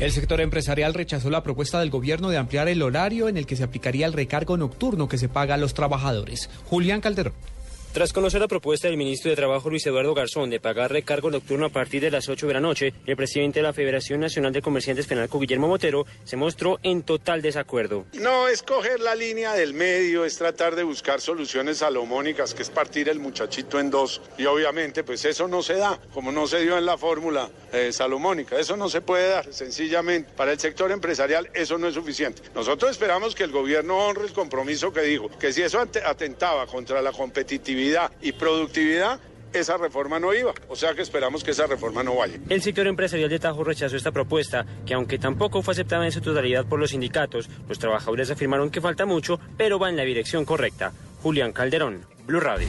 El sector empresarial rechazó la propuesta del gobierno de ampliar el horario en el que se aplicaría el recargo nocturno que se paga a los trabajadores. Julián Calderón. Tras conocer la propuesta del ministro de Trabajo Luis Eduardo Garzón de pagar recargo nocturno a partir de las 8 de la noche, el presidente de la Federación Nacional de Comerciantes Fenalco, Guillermo Motero, se mostró en total desacuerdo. No es coger la línea del medio, es tratar de buscar soluciones salomónicas, que es partir el muchachito en dos. Y obviamente, pues eso no se da, como no se dio en la fórmula eh, salomónica. Eso no se puede dar, sencillamente. Para el sector empresarial eso no es suficiente. Nosotros esperamos que el gobierno honre el compromiso que dijo, que si eso atentaba contra la y productividad, esa reforma no iba. O sea que esperamos que esa reforma no vaya. El sector empresarial de Tajo rechazó esta propuesta, que aunque tampoco fue aceptada en su totalidad por los sindicatos, los trabajadores afirmaron que falta mucho, pero va en la dirección correcta. Julián Calderón, Blue Radio.